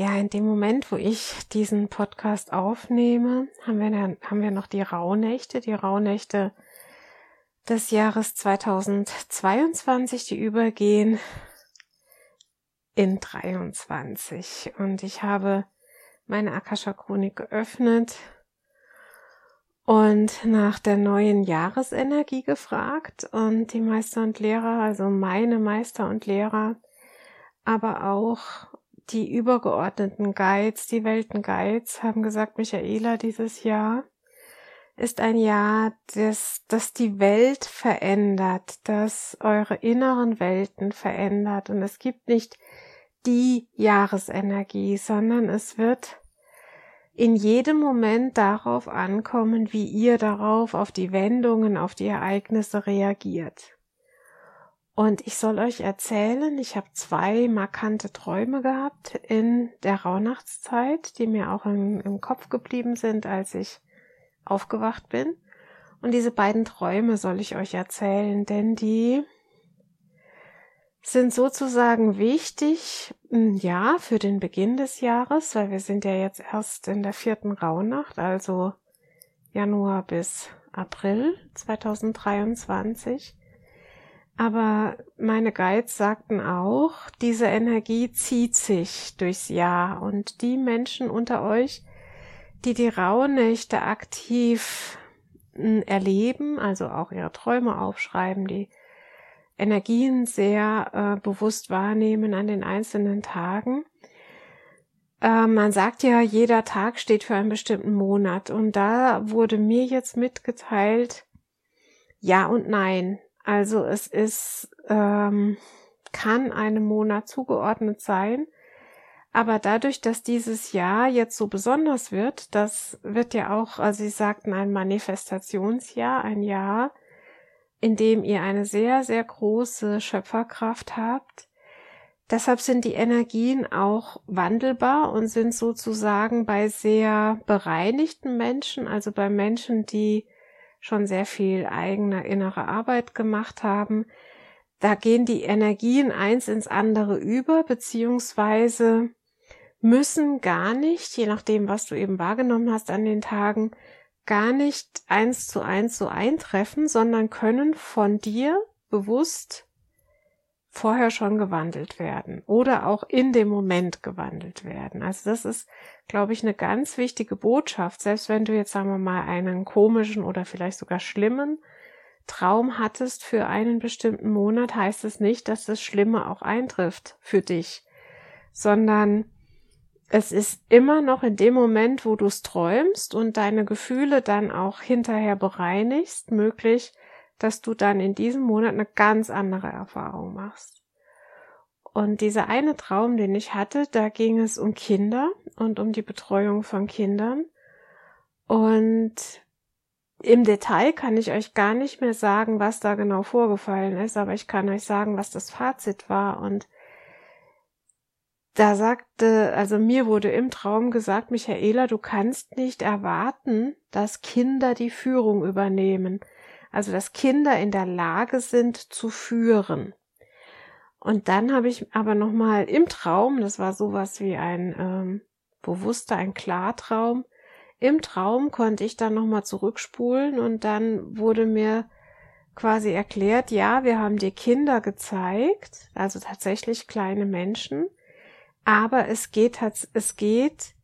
Ja, in dem Moment, wo ich diesen Podcast aufnehme, haben wir, dann, haben wir noch die Rauhnächte, die Rauhnächte des Jahres 2022, die übergehen in 23. Und ich habe meine Akasha Chronik geöffnet und nach der neuen Jahresenergie gefragt und die Meister und Lehrer, also meine Meister und Lehrer, aber auch die übergeordneten Guides, die Weltenguides, haben gesagt, Michaela, dieses Jahr ist ein Jahr, das, das die Welt verändert, das eure inneren Welten verändert. Und es gibt nicht die Jahresenergie, sondern es wird in jedem Moment darauf ankommen, wie ihr darauf, auf die Wendungen, auf die Ereignisse reagiert. Und ich soll euch erzählen, ich habe zwei markante Träume gehabt in der Rauhnachtszeit, die mir auch im, im Kopf geblieben sind, als ich aufgewacht bin. Und diese beiden Träume soll ich euch erzählen, denn die sind sozusagen wichtig, hm, ja, für den Beginn des Jahres, weil wir sind ja jetzt erst in der vierten Rauhnacht, also Januar bis April 2023. Aber meine Guides sagten auch, diese Energie zieht sich durchs Jahr und die Menschen unter euch, die die Rauhnächte aktiv hm, erleben, also auch ihre Träume aufschreiben, die Energien sehr äh, bewusst wahrnehmen an den einzelnen Tagen. Äh, man sagt ja, jeder Tag steht für einen bestimmten Monat und da wurde mir jetzt mitgeteilt, ja und nein. Also es ist, ähm, kann einem Monat zugeordnet sein. Aber dadurch, dass dieses Jahr jetzt so besonders wird, das wird ja auch, also Sie sagten, ein Manifestationsjahr, ein Jahr, in dem ihr eine sehr, sehr große Schöpferkraft habt. Deshalb sind die Energien auch wandelbar und sind sozusagen bei sehr bereinigten Menschen, also bei Menschen, die schon sehr viel eigene innere Arbeit gemacht haben. Da gehen die Energien eins ins andere über, beziehungsweise müssen gar nicht, je nachdem, was du eben wahrgenommen hast an den Tagen, gar nicht eins zu eins so eintreffen, sondern können von dir bewusst vorher schon gewandelt werden oder auch in dem Moment gewandelt werden. Also das ist, glaube ich, eine ganz wichtige Botschaft. Selbst wenn du jetzt, sagen wir mal, einen komischen oder vielleicht sogar schlimmen Traum hattest für einen bestimmten Monat, heißt es nicht, dass das Schlimme auch eintrifft für dich, sondern es ist immer noch in dem Moment, wo du es träumst und deine Gefühle dann auch hinterher bereinigst, möglich, dass du dann in diesem Monat eine ganz andere Erfahrung machst. Und dieser eine Traum, den ich hatte, da ging es um Kinder und um die Betreuung von Kindern. Und im Detail kann ich euch gar nicht mehr sagen, was da genau vorgefallen ist, aber ich kann euch sagen, was das Fazit war. Und da sagte, also mir wurde im Traum gesagt, Michaela, du kannst nicht erwarten, dass Kinder die Führung übernehmen also dass Kinder in der Lage sind zu führen. Und dann habe ich aber noch mal im Traum, das war sowas wie ein ähm, bewusster, ein Klartraum. Im Traum konnte ich dann nochmal zurückspulen und dann wurde mir quasi erklärt, ja, wir haben dir Kinder gezeigt, also tatsächlich kleine Menschen, aber es geht, es geht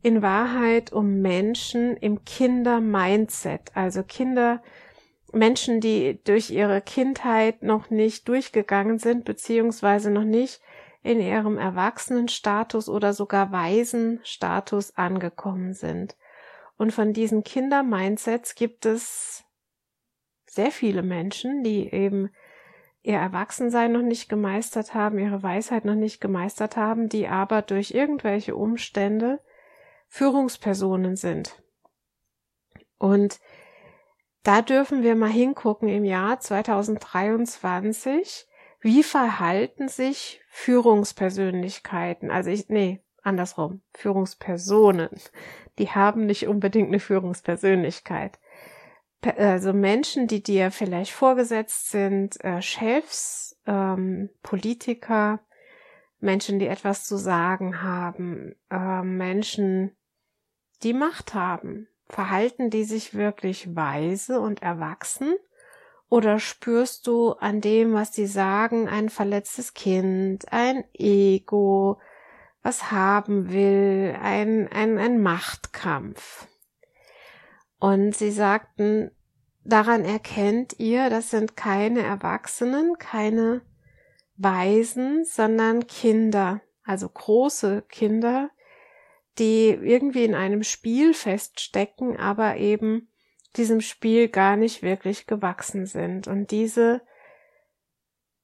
in Wahrheit um Menschen im Kinder-Mindset, also Kinder, Menschen, die durch ihre Kindheit noch nicht durchgegangen sind, beziehungsweise noch nicht in ihrem Erwachsenenstatus oder sogar Waisenstatus angekommen sind. Und von diesen Kinder-Mindsets gibt es sehr viele Menschen, die eben ihr Erwachsensein noch nicht gemeistert haben, ihre Weisheit noch nicht gemeistert haben, die aber durch irgendwelche Umstände Führungspersonen sind. Und da dürfen wir mal hingucken im Jahr 2023, wie verhalten sich Führungspersönlichkeiten? Also ich, nee, andersrum, Führungspersonen. Die haben nicht unbedingt eine Führungspersönlichkeit also Menschen, die dir vielleicht vorgesetzt sind, äh, Chefs, ähm, Politiker, Menschen, die etwas zu sagen haben, äh, Menschen, die Macht haben. Verhalten die sich wirklich weise und erwachsen? Oder spürst du an dem, was die sagen, ein verletztes Kind, ein Ego, was haben will, ein, ein, ein Machtkampf? Und sie sagten, daran erkennt ihr, das sind keine Erwachsenen, keine Waisen, sondern Kinder, also große Kinder, die irgendwie in einem Spiel feststecken, aber eben diesem Spiel gar nicht wirklich gewachsen sind. Und diese,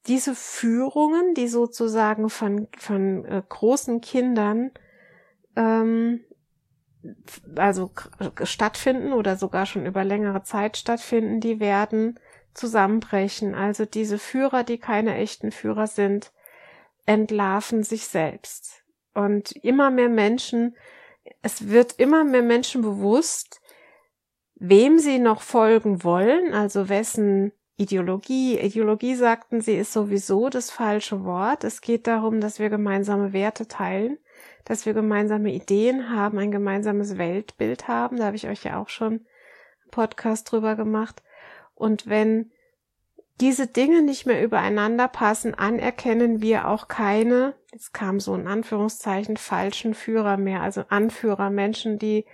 diese Führungen, die sozusagen von, von äh, großen Kindern ähm, also stattfinden oder sogar schon über längere Zeit stattfinden, die werden zusammenbrechen. Also diese Führer, die keine echten Führer sind, entlarven sich selbst. Und immer mehr Menschen, es wird immer mehr Menschen bewusst, wem sie noch folgen wollen, also wessen Ideologie. Ideologie sagten sie ist sowieso das falsche Wort. Es geht darum, dass wir gemeinsame Werte teilen dass wir gemeinsame Ideen haben, ein gemeinsames Weltbild haben. Da habe ich euch ja auch schon einen Podcast drüber gemacht. Und wenn diese Dinge nicht mehr übereinander passen, anerkennen wir auch keine, jetzt kam so in Anführungszeichen, falschen Führer mehr, also Anführer, Menschen, die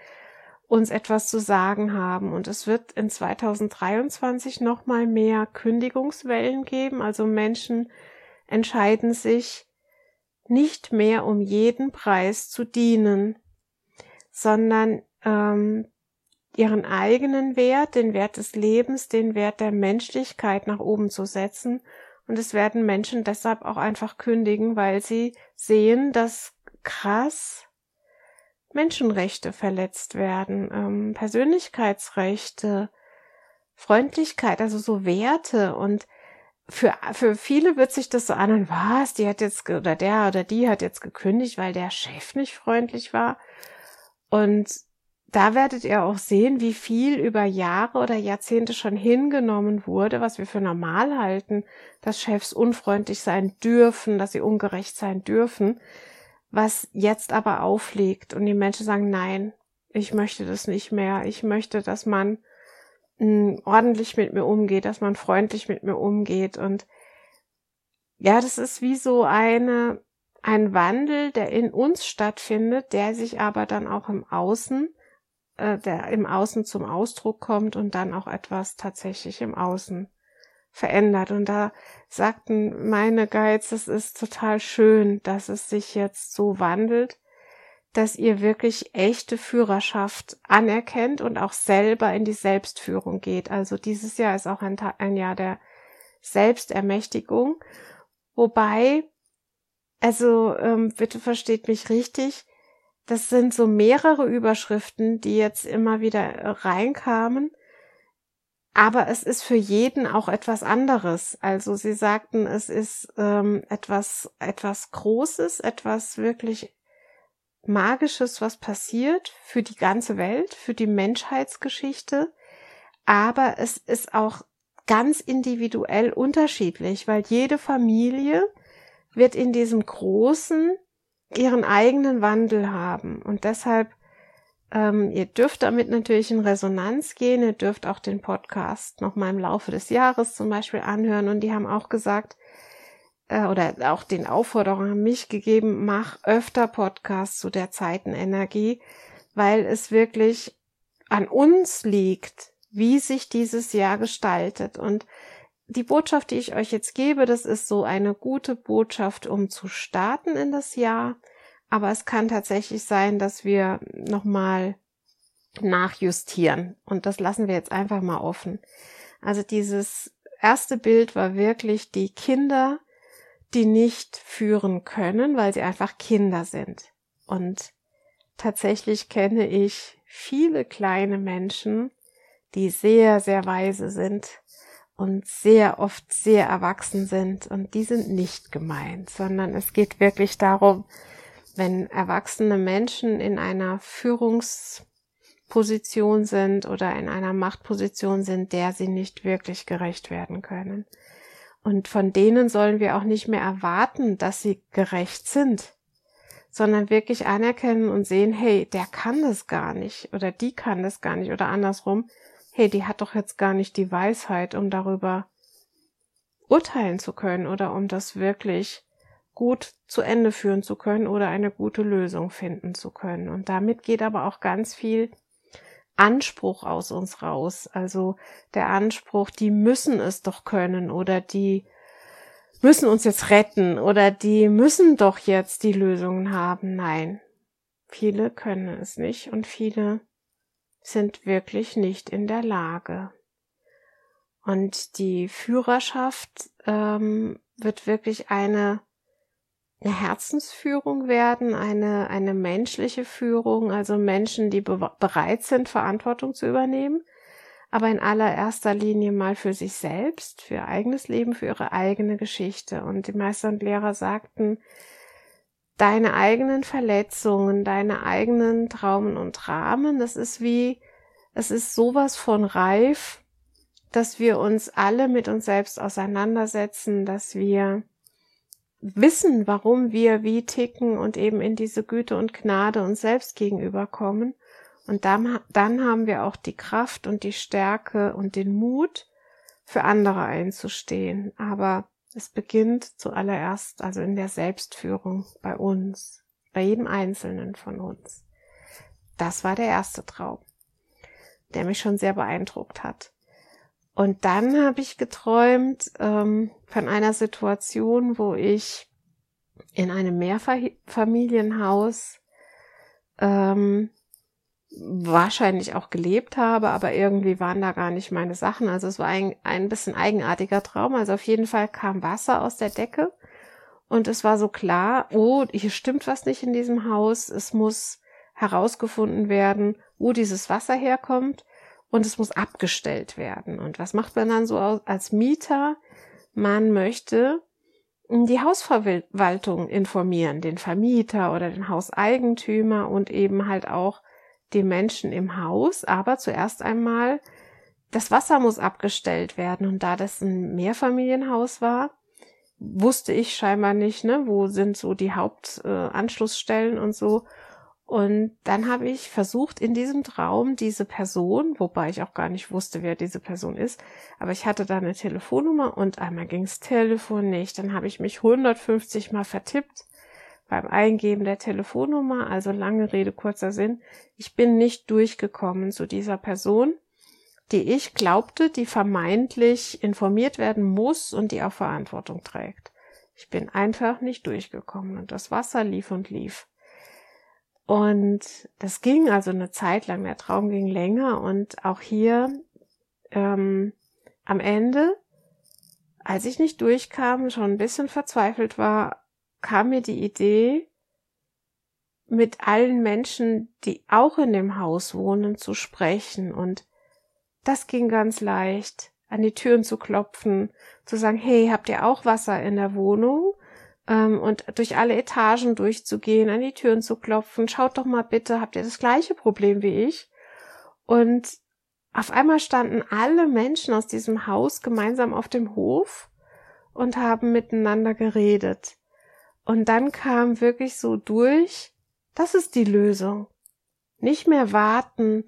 uns etwas zu sagen haben. Und es wird in 2023 nochmal mehr Kündigungswellen geben. Also Menschen entscheiden sich, nicht mehr um jeden Preis zu dienen, sondern ähm, ihren eigenen Wert, den Wert des Lebens, den Wert der Menschlichkeit nach oben zu setzen. Und es werden Menschen deshalb auch einfach kündigen, weil sie sehen, dass krass Menschenrechte verletzt werden, ähm, Persönlichkeitsrechte, Freundlichkeit, also so Werte und für, für viele wird sich das so an und was, die hat jetzt, oder der oder die hat jetzt gekündigt, weil der Chef nicht freundlich war. Und da werdet ihr auch sehen, wie viel über Jahre oder Jahrzehnte schon hingenommen wurde, was wir für normal halten, dass Chefs unfreundlich sein dürfen, dass sie ungerecht sein dürfen, was jetzt aber aufliegt und die Menschen sagen, nein, ich möchte das nicht mehr. Ich möchte, dass man ordentlich mit mir umgeht, dass man freundlich mit mir umgeht und ja, das ist wie so eine, ein Wandel, der in uns stattfindet, der sich aber dann auch im Außen, äh, der im Außen zum Ausdruck kommt und dann auch etwas tatsächlich im Außen verändert. Und da sagten meine Guides, es ist total schön, dass es sich jetzt so wandelt, dass ihr wirklich echte Führerschaft anerkennt und auch selber in die Selbstführung geht. Also dieses Jahr ist auch ein, ein Jahr der Selbstermächtigung. Wobei, also ähm, bitte versteht mich richtig, das sind so mehrere Überschriften, die jetzt immer wieder reinkamen. Aber es ist für jeden auch etwas anderes. Also sie sagten, es ist ähm, etwas, etwas Großes, etwas wirklich Magisches, was passiert für die ganze Welt, für die Menschheitsgeschichte, aber es ist auch ganz individuell unterschiedlich, weil jede Familie wird in diesem großen ihren eigenen Wandel haben. Und deshalb, ähm, ihr dürft damit natürlich in Resonanz gehen. Ihr dürft auch den Podcast noch mal im Laufe des Jahres zum Beispiel anhören. Und die haben auch gesagt, äh, oder auch den Aufforderungen an mich gegeben, mach öfter Podcasts zu der Zeitenenergie, weil es wirklich an uns liegt, wie sich dieses Jahr gestaltet. Und die Botschaft, die ich euch jetzt gebe, das ist so eine gute Botschaft, um zu starten in das Jahr. Aber es kann tatsächlich sein, dass wir nochmal nachjustieren. Und das lassen wir jetzt einfach mal offen. Also dieses erste Bild war wirklich die Kinder, die nicht führen können, weil sie einfach Kinder sind. Und tatsächlich kenne ich viele kleine Menschen, die sehr, sehr weise sind und sehr oft sehr erwachsen sind. Und die sind nicht gemeint, sondern es geht wirklich darum, wenn erwachsene Menschen in einer Führungsposition sind oder in einer Machtposition sind, der sie nicht wirklich gerecht werden können. Und von denen sollen wir auch nicht mehr erwarten, dass sie gerecht sind, sondern wirklich anerkennen und sehen, hey, der kann das gar nicht oder die kann das gar nicht oder andersrum, hey, die hat doch jetzt gar nicht die Weisheit, um darüber urteilen zu können oder um das wirklich gut zu Ende führen zu können oder eine gute Lösung finden zu können. Und damit geht aber auch ganz viel Anspruch aus uns raus. Also der Anspruch, die müssen es doch können oder die müssen uns jetzt retten oder die müssen doch jetzt die Lösungen haben. Nein, viele können es nicht und viele sind wirklich nicht in der Lage. Und die Führerschaft ähm, wird wirklich eine eine Herzensführung werden, eine, eine menschliche Führung, also Menschen, die be bereit sind, Verantwortung zu übernehmen, aber in allererster Linie mal für sich selbst, für ihr eigenes Leben, für ihre eigene Geschichte. Und die Meister und Lehrer sagten, deine eigenen Verletzungen, deine eigenen Traumen und Rahmen, das ist wie, es ist sowas von reif, dass wir uns alle mit uns selbst auseinandersetzen, dass wir wissen, warum wir wie ticken und eben in diese Güte und Gnade uns selbst gegenüberkommen. Und dann, dann haben wir auch die Kraft und die Stärke und den Mut, für andere einzustehen. Aber es beginnt zuallererst also in der Selbstführung bei uns, bei jedem Einzelnen von uns. Das war der erste Traum, der mich schon sehr beeindruckt hat. Und dann habe ich geträumt ähm, von einer Situation, wo ich in einem Mehrfamilienhaus ähm, wahrscheinlich auch gelebt habe, aber irgendwie waren da gar nicht meine Sachen. Also es war ein, ein bisschen eigenartiger Traum. Also auf jeden Fall kam Wasser aus der Decke und es war so klar, oh, hier stimmt was nicht in diesem Haus. Es muss herausgefunden werden, wo dieses Wasser herkommt und es muss abgestellt werden. Und was macht man dann so als Mieter? Man möchte die Hausverwaltung informieren, den Vermieter oder den Hauseigentümer und eben halt auch die Menschen im Haus. Aber zuerst einmal, das Wasser muss abgestellt werden. Und da das ein Mehrfamilienhaus war, wusste ich scheinbar nicht, ne, wo sind so die Hauptanschlussstellen äh, und so. Und dann habe ich versucht, in diesem Traum diese Person, wobei ich auch gar nicht wusste, wer diese Person ist, aber ich hatte da eine Telefonnummer und einmal ging's Telefon nicht. Dann habe ich mich 150 Mal vertippt beim Eingeben der Telefonnummer. Also lange Rede, kurzer Sinn. Ich bin nicht durchgekommen zu dieser Person, die ich glaubte, die vermeintlich informiert werden muss und die auch Verantwortung trägt. Ich bin einfach nicht durchgekommen und das Wasser lief und lief. Und das ging also eine Zeit lang, der Traum ging länger und auch hier ähm, am Ende, als ich nicht durchkam, schon ein bisschen verzweifelt war, kam mir die Idee, mit allen Menschen, die auch in dem Haus wohnen, zu sprechen. Und das ging ganz leicht, an die Türen zu klopfen, zu sagen, hey, habt ihr auch Wasser in der Wohnung? ähm, und durch alle Etagen durchzugehen, an die Türen zu klopfen. Schaut doch mal bitte, habt ihr das gleiche Problem wie ich? Und auf einmal standen alle Menschen aus diesem Haus gemeinsam auf dem Hof und haben miteinander geredet. Und dann kam wirklich so durch, das ist die Lösung. Nicht mehr warten,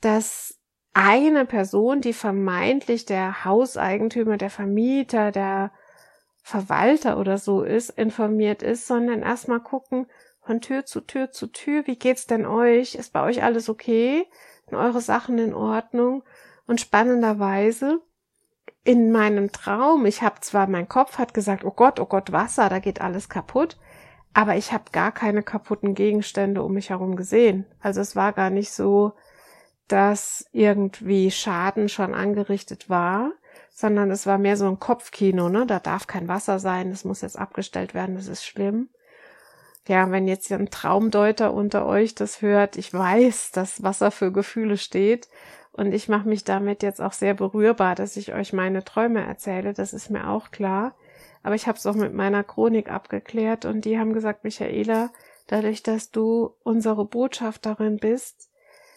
dass eine Person, die vermeintlich der Hauseigentümer, der Vermieter, der Verwalter oder so ist, informiert ist, sondern erstmal gucken, von Tür zu Tür zu Tür, wie geht's denn euch? Ist bei euch alles okay? Sind eure Sachen in Ordnung? Und spannenderweise in meinem Traum, ich habe zwar, mein Kopf hat gesagt, oh Gott, oh Gott, Wasser, da geht alles kaputt, aber ich habe gar keine kaputten Gegenstände um mich herum gesehen. Also es war gar nicht so, dass irgendwie Schaden schon angerichtet war, sondern es war mehr so ein Kopfkino, ne? Da darf kein Wasser sein, das muss jetzt abgestellt werden, das ist schlimm. Ja, wenn jetzt ein Traumdeuter unter euch das hört, ich weiß, dass Wasser für Gefühle steht und ich mache mich damit jetzt auch sehr berührbar, dass ich euch meine Träume erzähle, das ist mir auch klar. Aber ich habe es auch mit meiner Chronik abgeklärt und die haben gesagt, Michaela, dadurch, dass du unsere Botschafterin bist,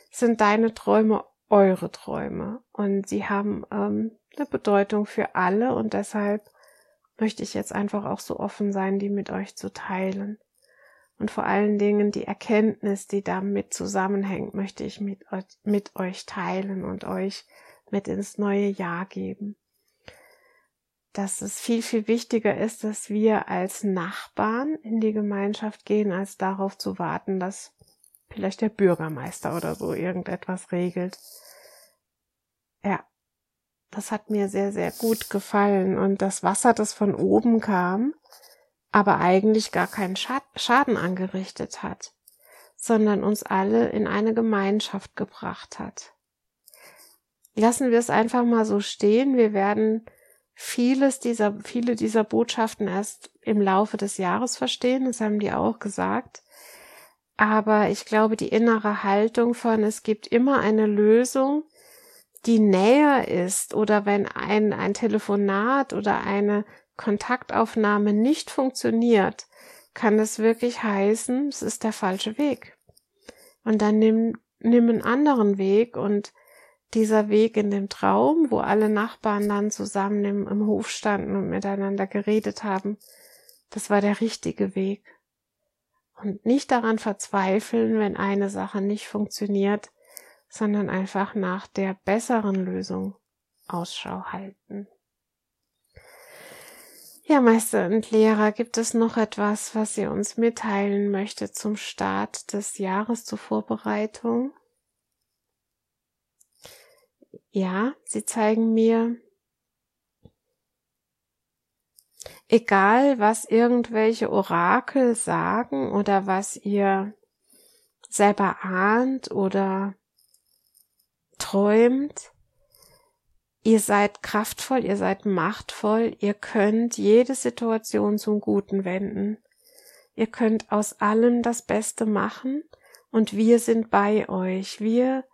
sind deine Träume eure Träume und sie haben ähm, eine Bedeutung für alle und deshalb möchte ich jetzt einfach auch so offen sein, die mit euch zu teilen. Und vor allen Dingen die Erkenntnis, die damit zusammenhängt, möchte ich mit, mit euch teilen und euch mit ins neue Jahr geben. Dass es viel, viel wichtiger ist, dass wir als Nachbarn in die Gemeinschaft gehen, als darauf zu warten, dass vielleicht der Bürgermeister oder so irgendetwas regelt. Ja, das hat mir sehr, sehr gut gefallen. Und das Wasser, das von oben kam, aber eigentlich gar keinen Schaden angerichtet hat, sondern uns alle in eine Gemeinschaft gebracht hat. Lassen wir es einfach mal so stehen. Wir werden vieles dieser, viele dieser Botschaften erst im Laufe des Jahres verstehen. Das haben die auch gesagt. Aber ich glaube, die innere Haltung von, es gibt immer eine Lösung, die näher ist oder wenn ein, ein Telefonat oder eine Kontaktaufnahme nicht funktioniert, kann es wirklich heißen, es ist der falsche Weg. Und dann nimm, nimm einen anderen Weg und dieser Weg in dem Traum, wo alle Nachbarn dann zusammen im, im Hof standen und miteinander geredet haben, das war der richtige Weg. Und nicht daran verzweifeln, wenn eine Sache nicht funktioniert, sondern einfach nach der besseren Lösung Ausschau halten. Ja, Meister und Lehrer, gibt es noch etwas, was ihr uns mitteilen möchtet zum Start des Jahres zur Vorbereitung? Ja, sie zeigen mir, egal was irgendwelche Orakel sagen oder was ihr selber ahnt oder träumt, Ihr seid kraftvoll, ihr seid machtvoll, ihr könnt jede Situation zum Guten wenden. Ihr könnt aus allem das Beste machen und wir sind bei euch. Wir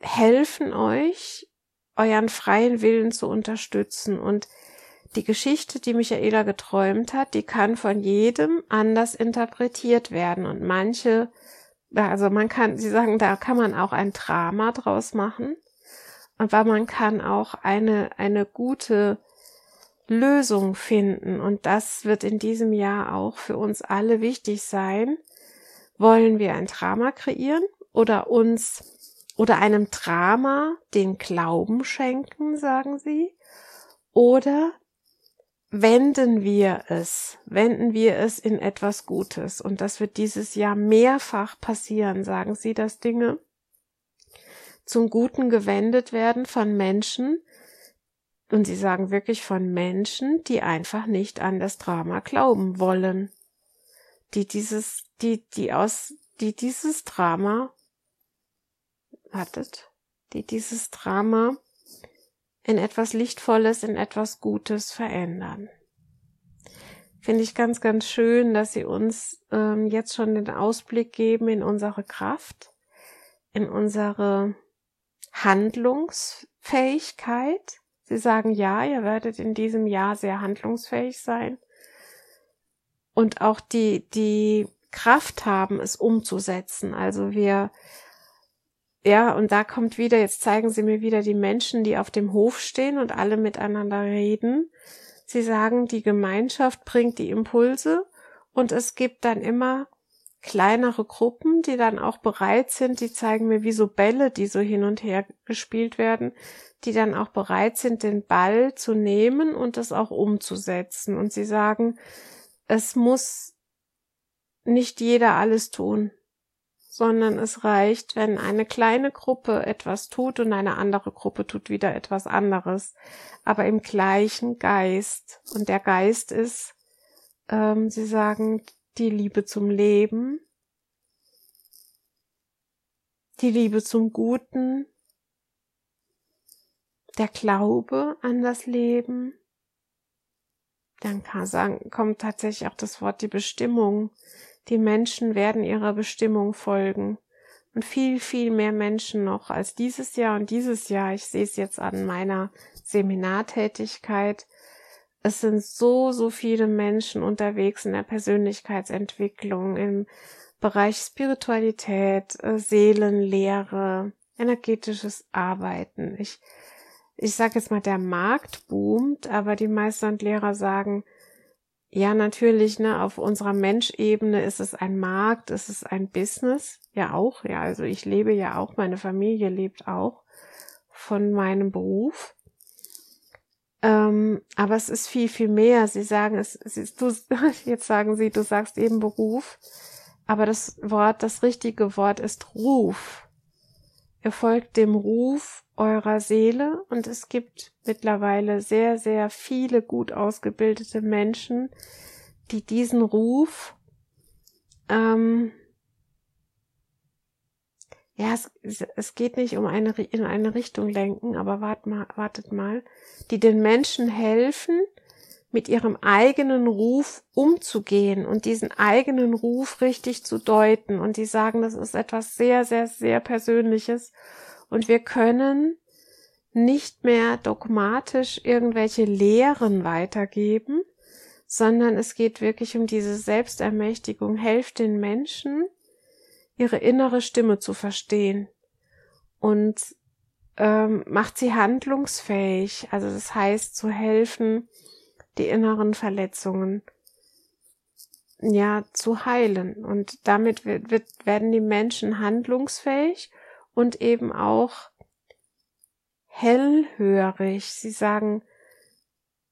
helfen euch, euren freien Willen zu unterstützen und die Geschichte, die Michaela geträumt hat, die kann von jedem anders interpretiert werden und manche, also man kann, sie sagen, da kann man auch ein Drama draus machen aber man kann auch eine, eine gute Lösung finden. Und das wird in diesem Jahr auch für uns alle wichtig sein. Wollen wir ein Drama kreieren oder uns oder einem Drama den Glauben schenken, sagen sie? Oder wenden wir es, wenden wir es in etwas Gutes. Und das wird dieses Jahr mehrfach passieren, sagen sie, dass Dinge zum Guten gewendet werden von Menschen, und sie sagen wirklich von Menschen, die einfach nicht an das Drama glauben wollen, die dieses, die, die aus, die dieses Drama, wartet, die dieses Drama in etwas Lichtvolles, in etwas Gutes verändern. Finde ich ganz, ganz schön, dass sie uns ähm, jetzt schon den Ausblick geben in unsere Kraft, in unsere Handlungsfähigkeit. Sie sagen ja, ihr werdet in diesem Jahr sehr handlungsfähig sein und auch die, die Kraft haben, es umzusetzen. Also wir, ja, und da kommt wieder, jetzt zeigen Sie mir wieder die Menschen, die auf dem Hof stehen und alle miteinander reden. Sie sagen, die Gemeinschaft bringt die Impulse Und es gibt dann immer kleinere Gruppen, die dann auch bereit sind, die zeigen mir wie so Bälle, die so hin und her gespielt werden, die dann auch bereit sind, den Ball zu nehmen und das auch umzusetzen. Und sie sagen, es muss nicht jeder alles tun, sondern es reicht, wenn eine kleine Gruppe etwas tut und eine andere Gruppe tut wieder etwas anderes, aber im gleichen Geist. Und der Geist ist, ähm, sie sagen, die Liebe zum Leben, die Liebe zum Guten, der Glaube an das Leben. Dann kann sagen, kommt tatsächlich auch das Wort die Bestimmung. Die Menschen werden ihrer Bestimmung folgen. Und viel, viel mehr Menschen noch als dieses Jahr und dieses Jahr. Ich sehe es jetzt an meiner Seminartätigkeit. Es sind so, so viele Menschen unterwegs in der Persönlichkeitsentwicklung, im Bereich Spiritualität, äh, Seelenlehre, energetisches Arbeiten. Ich ich sage jetzt mal, der Markt boomt, aber die Meister und Lehrer sagen, ja, natürlich, ne, auf unserer Menschebene ist es ein Markt, ist es ein Business, ja auch, ja, also ich lebe ja auch, meine Familie lebt auch von meinem Beruf. Ähm, aber es ist viel, viel mehr. Sie sagen, es, es du, jetzt sagen sie, du sagst eben Beruf, aber das Wort, das richtige Wort ist Ruf. Ihr folgt dem Ruf eurer Seele und es gibt mittlerweile sehr, sehr viele gut ausgebildete Menschen, die diesen Ruf, ähm, ja, es, es geht nicht um eine, in eine Richtung lenken, aber wart mal, wartet mal, die den Menschen helfen, mit ihrem eigenen Ruf umzugehen und diesen eigenen Ruf richtig zu deuten. Und die sagen, das ist etwas sehr, sehr, sehr Persönliches und wir können nicht mehr dogmatisch irgendwelche Lehren weitergeben, sondern es geht wirklich um diese Selbstermächtigung. Helft den Menschen, ihre innere Stimme zu verstehen und ähm, macht sie handlungsfähig. Also das heißt zu helfen, die inneren Verletzungen ja zu heilen. Und damit wird, wird, werden die Menschen handlungsfähig und eben auch hellhörig. Sie sagen,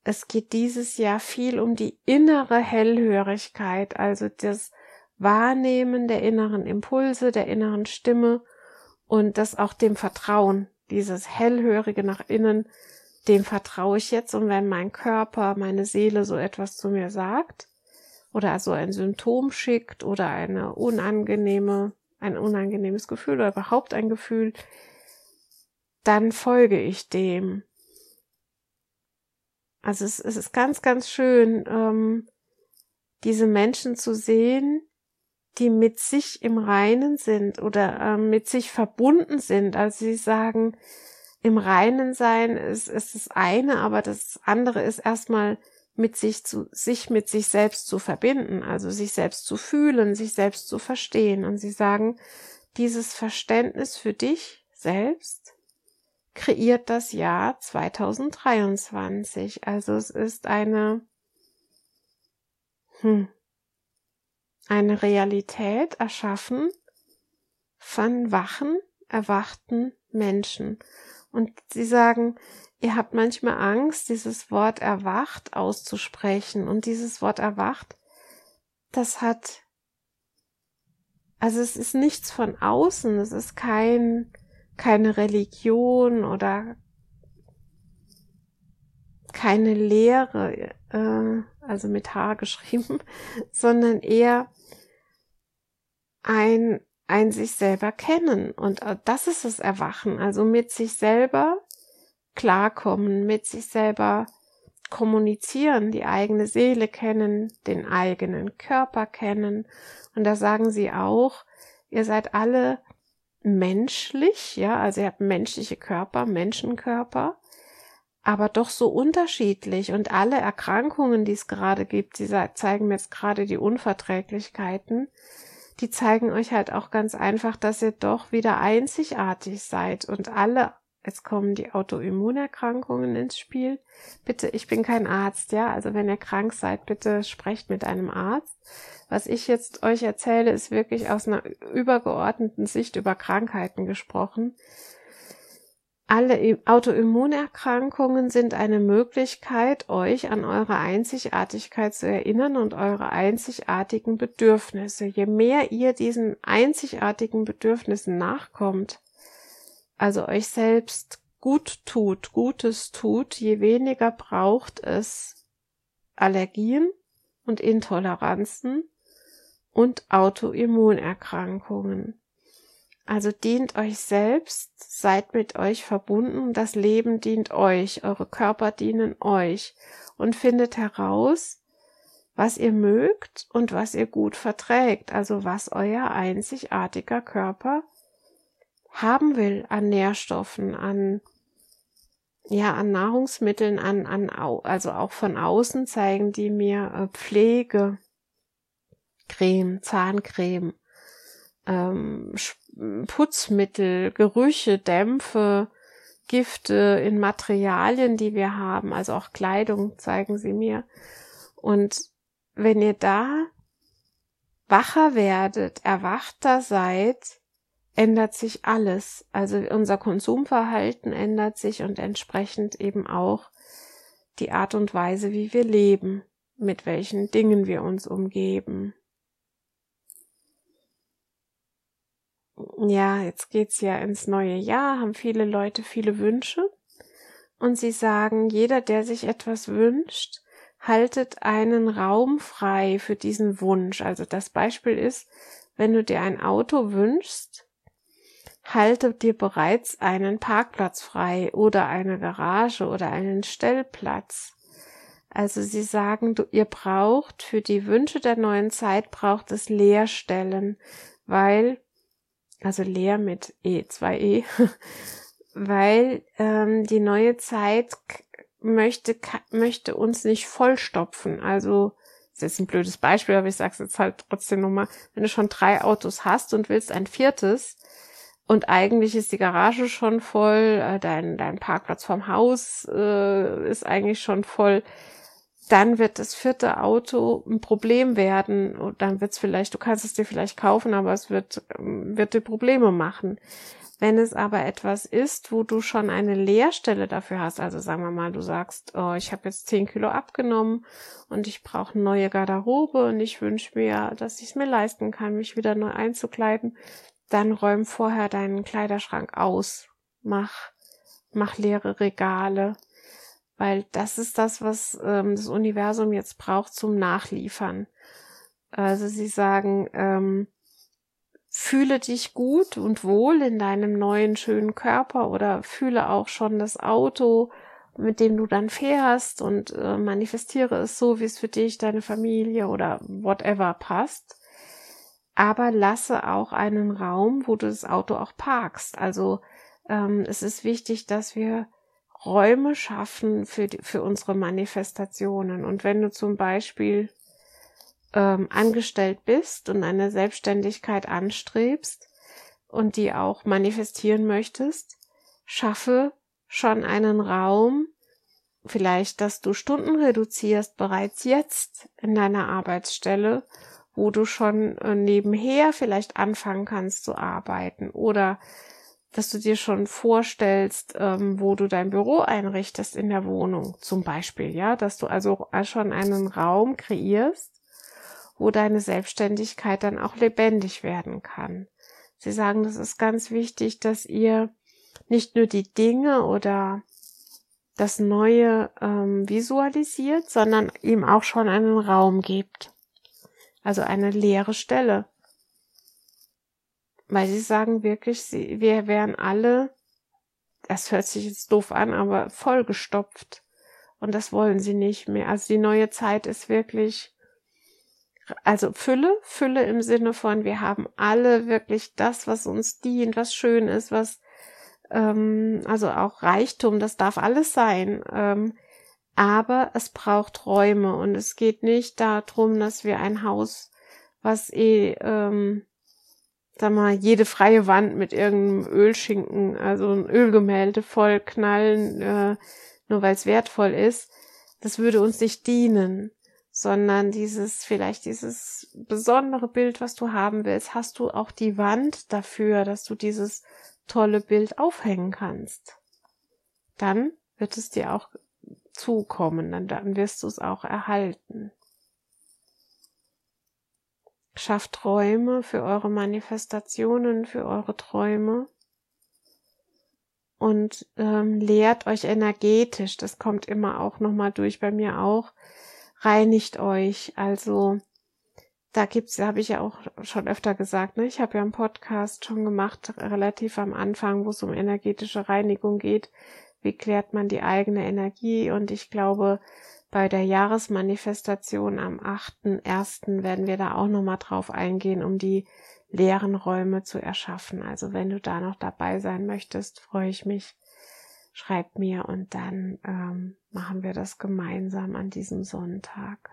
es geht dieses Jahr viel um die innere Hellhörigkeit, also das Wahrnehmen der inneren Impulse, der inneren Stimme und das auch dem Vertrauen, dieses hellhörige nach innen, dem vertraue ich jetzt und wenn mein Körper, meine Seele so etwas zu mir sagt oder also ein Symptom schickt oder eine unangenehme ein unangenehmes Gefühl oder überhaupt ein Gefühl, dann folge ich dem. Also es, es ist ganz, ganz schön, ähm, diese Menschen zu sehen, die mit sich im Reinen sind oder ähm, mit sich verbunden sind. Also sie sagen, im Reinen sein ist, ist das eine, aber das andere ist erstmal mit sich zu, sich mit sich selbst zu verbinden, also sich selbst zu fühlen, sich selbst zu verstehen. Und sie sagen, dieses Verständnis für dich selbst kreiert das Jahr 2023. Also es ist eine, hm, eine Realität erschaffen von wachen, erwachten Menschen. Und sie sagen, ihr habt manchmal Angst, dieses Wort erwacht auszusprechen. Und dieses Wort erwacht, das hat, also es ist nichts von außen, es ist kein, keine Religion oder keine Lehre, äh, also mit H geschrieben, sondern eher ein, ein sich selber kennen. Und äh, das ist das Erwachen, also mit sich selber klarkommen, mit sich selber kommunizieren, die eigene Seele kennen, den eigenen Körper kennen. Und da sagen sie auch, ihr seid alle menschlich, ja, also ihr habt menschliche Körper, Menschenkörper, aber doch so unterschiedlich und alle Erkrankungen, die es gerade gibt, die zeigen mir jetzt gerade die Unverträglichkeiten, die zeigen euch halt auch ganz einfach, dass ihr doch wieder einzigartig seid und alle Jetzt kommen die Autoimmunerkrankungen ins Spiel. Bitte, ich bin kein Arzt, ja. Also wenn ihr krank seid, bitte sprecht mit einem Arzt. Was ich jetzt euch erzähle, ist wirklich aus einer übergeordneten Sicht über Krankheiten gesprochen. Alle Autoimmunerkrankungen sind eine Möglichkeit, euch an eure Einzigartigkeit zu erinnern und eure einzigartigen Bedürfnisse. Je mehr ihr diesen einzigartigen Bedürfnissen nachkommt, also euch selbst gut tut, Gutes tut, je weniger braucht es Allergien und Intoleranzen und Autoimmunerkrankungen. Also dient euch selbst, seid mit euch verbunden, das Leben dient euch, eure Körper dienen euch und findet heraus, was ihr mögt und was ihr gut verträgt, also was euer einzigartiger Körper haben will an Nährstoffen, an ja, an Nahrungsmitteln, an, an, also auch von außen zeigen die mir äh, Pflege, Creme, Zahncreme, ähm, Putzmittel, Gerüche, Dämpfe, Gifte in Materialien, die wir haben, also auch Kleidung zeigen sie mir. Und wenn ihr da wacher werdet, erwachter seid, ändert sich alles. Also unser Konsumverhalten ändert sich und entsprechend eben auch die Art und Weise, wie wir leben, mit welchen Dingen wir uns umgeben. Ja, jetzt geht's ja ins neue Jahr, haben viele Leute viele Wünsche und sie sagen, jeder, der sich etwas wünscht, haltet einen Raum frei für diesen Wunsch. Also das Beispiel ist, wenn du dir ein Auto wünschst, halte dir bereits einen Parkplatz frei oder eine Garage oder einen Stellplatz. Also sie sagen, du, ihr braucht für die Wünsche der neuen Zeit braucht es Leerstellen, weil, also leer mit E, 2E, weil ähm, die neue Zeit möchte, möchte uns nicht vollstopfen. Also, das ist jetzt ein blödes Beispiel, aber ich sage es jetzt halt trotzdem nochmal, wenn du schon drei Autos hast und willst ein viertes, und eigentlich ist die Garage schon voll, äh, dein, dein Parkplatz vom Haus äh, ist eigentlich schon voll. Dann wird das vierte Auto ein Problem werden. Und dann wird es vielleicht, du kannst es dir vielleicht kaufen, aber es wird, ähm, wird dir Probleme machen. Wenn es aber etwas ist, wo du schon eine Leerstelle dafür hast, also sagen wir mal, du sagst, oh, ich habe jetzt zehn Kilo abgenommen und ich brauche eine neue Garderobe und ich wünsche mir, dass ich es mir leisten kann, mich wieder neu einzukleiden, dann räum vorher deinen Kleiderschrank aus. Mach, mach leere Regale. Weil das ist das, was ähm, das Universum jetzt braucht zum Nachliefern. Also sie sagen, ähm, fühle dich gut und wohl in deinem neuen schönen Körper oder fühle auch schon das Auto, mit dem du dann fährst und äh, manifestiere es so, wie es für dich, deine Familie oder whatever passt aber lasse auch einen Raum, wo du das Auto auch parkst. Also ähm, es ist wichtig, dass wir Räume schaffen für, die, für unsere Manifestationen. Und wenn du zum Beispiel ähm, angestellt bist und eine Selbstständigkeit anstrebst und die auch manifestieren möchtest, schaffe schon einen Raum, vielleicht, dass du Stunden reduzierst bereits jetzt in deiner Arbeitsstelle wo du schon äh, nebenher vielleicht anfangen kannst zu arbeiten oder dass du dir schon vorstellst, ähm, wo du dein Büro einrichtest in der Wohnung zum Beispiel, ja, dass du also schon einen Raum kreierst, wo deine Selbstständigkeit dann auch lebendig werden kann. Sie sagen, das ist ganz wichtig, dass ihr nicht nur die Dinge oder das Neue ähm, visualisiert, sondern ihm auch schon einen Raum gibt also eine leere Stelle. Weil sie sagen wirklich, sie, wir wären alle, das hört sich jetzt doof an, aber vollgestopft. Und das wollen sie nicht mehr. Also die neue Zeit ist wirklich, also Fülle, Fülle im Sinne von, wir haben alle wirklich das, was uns dient, was schön ist, was, ähm, also auch Reichtum, das darf alles sein. Ähm, aber es braucht Räume und es geht nicht darum, dass wir ein Haus, was eh, ähm, sag mal, jede freie Wand mit irgendeinem Ölschinken, also ein Ölgemälde voll knallen, äh, nur weil es wertvoll ist, das würde uns nicht dienen, sondern dieses, vielleicht dieses besondere Bild, was du haben willst, hast du auch die Wand dafür, dass du dieses tolle Bild aufhängen kannst. Dann wird es dir auch zukommen, dann, dann wirst du es auch erhalten. Schafft Räume für eure Manifestationen, für eure Träume und ähm, lehrt euch energetisch. Das kommt immer auch nochmal durch bei mir auch. Reinigt euch. Also da gibt's, habe ich ja auch schon öfter gesagt, ne? Ich habe ja einen Podcast schon gemacht, relativ am Anfang, wo es um energetische Reinigung geht. Wie klärt man die eigene Energie? Und ich glaube, bei der Jahresmanifestation am 8.1. werden wir da auch nochmal drauf eingehen, um die leeren Räume zu erschaffen. Also wenn du da noch dabei sein möchtest, freue ich mich. Schreib mir und dann ähm, machen wir das gemeinsam an diesem Sonntag.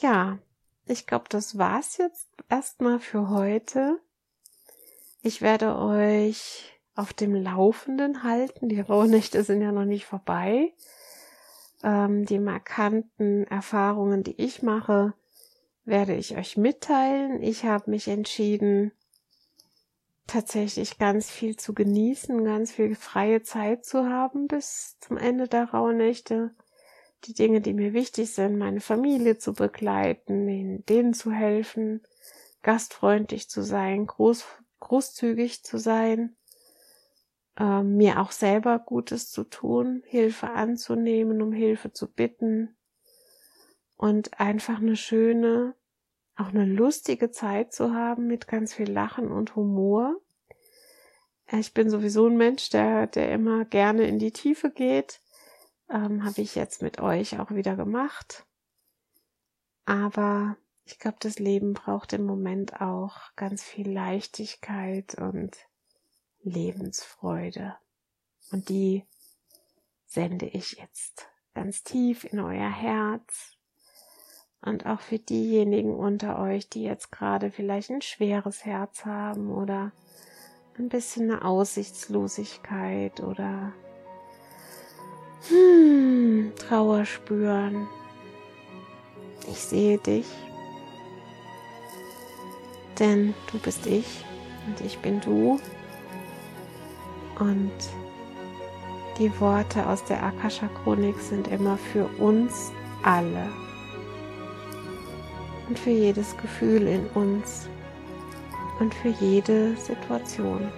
Ja, ich glaube, das war's jetzt erstmal für heute. Ich werde euch auf dem Laufenden halten. Die Rauhnächte sind ja noch nicht vorbei. Ähm, die markanten Erfahrungen, die ich mache, werde ich euch mitteilen. Ich habe mich entschieden, tatsächlich ganz viel zu genießen, ganz viel freie Zeit zu haben bis zum Ende der Rauhnächte. Die Dinge, die mir wichtig sind, meine Familie zu begleiten, denen zu helfen, gastfreundlich zu sein, groß, großzügig zu sein, äh, mir auch selber Gutes zu tun, Hilfe anzunehmen, um Hilfe zu bitten und einfach eine schöne, auch eine lustige Zeit zu haben mit ganz viel Lachen und Humor. Ich bin sowieso ein Mensch, der, der immer gerne in die Tiefe geht. Ähm, Habe ich jetzt mit euch auch wieder gemacht. Aber ich glaube, das Leben braucht im Moment auch ganz viel Leichtigkeit und Lebensfreude. Und die sende ich jetzt ganz tief in euer Herz. Und auch für diejenigen unter euch, die jetzt gerade vielleicht ein schweres Herz haben oder ein bisschen eine Aussichtslosigkeit oder hmm, Trauer spüren. Ich sehe dich, denn du bist ich und ich bin du. Und die Worte aus der Akasha Chronik sind immer für uns alle und für jedes Gefühl in uns und für jede Situation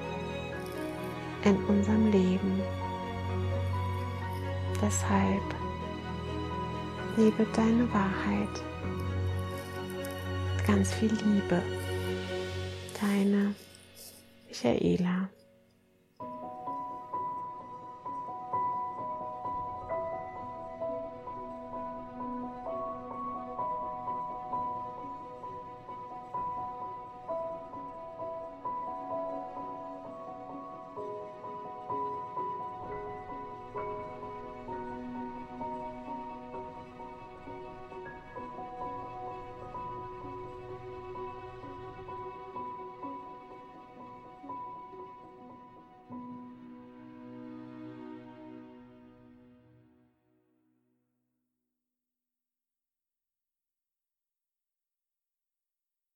in unserem Leben. Deshalb liebe deine Wahrheit. Ganz viel Liebe. Deine Michaela.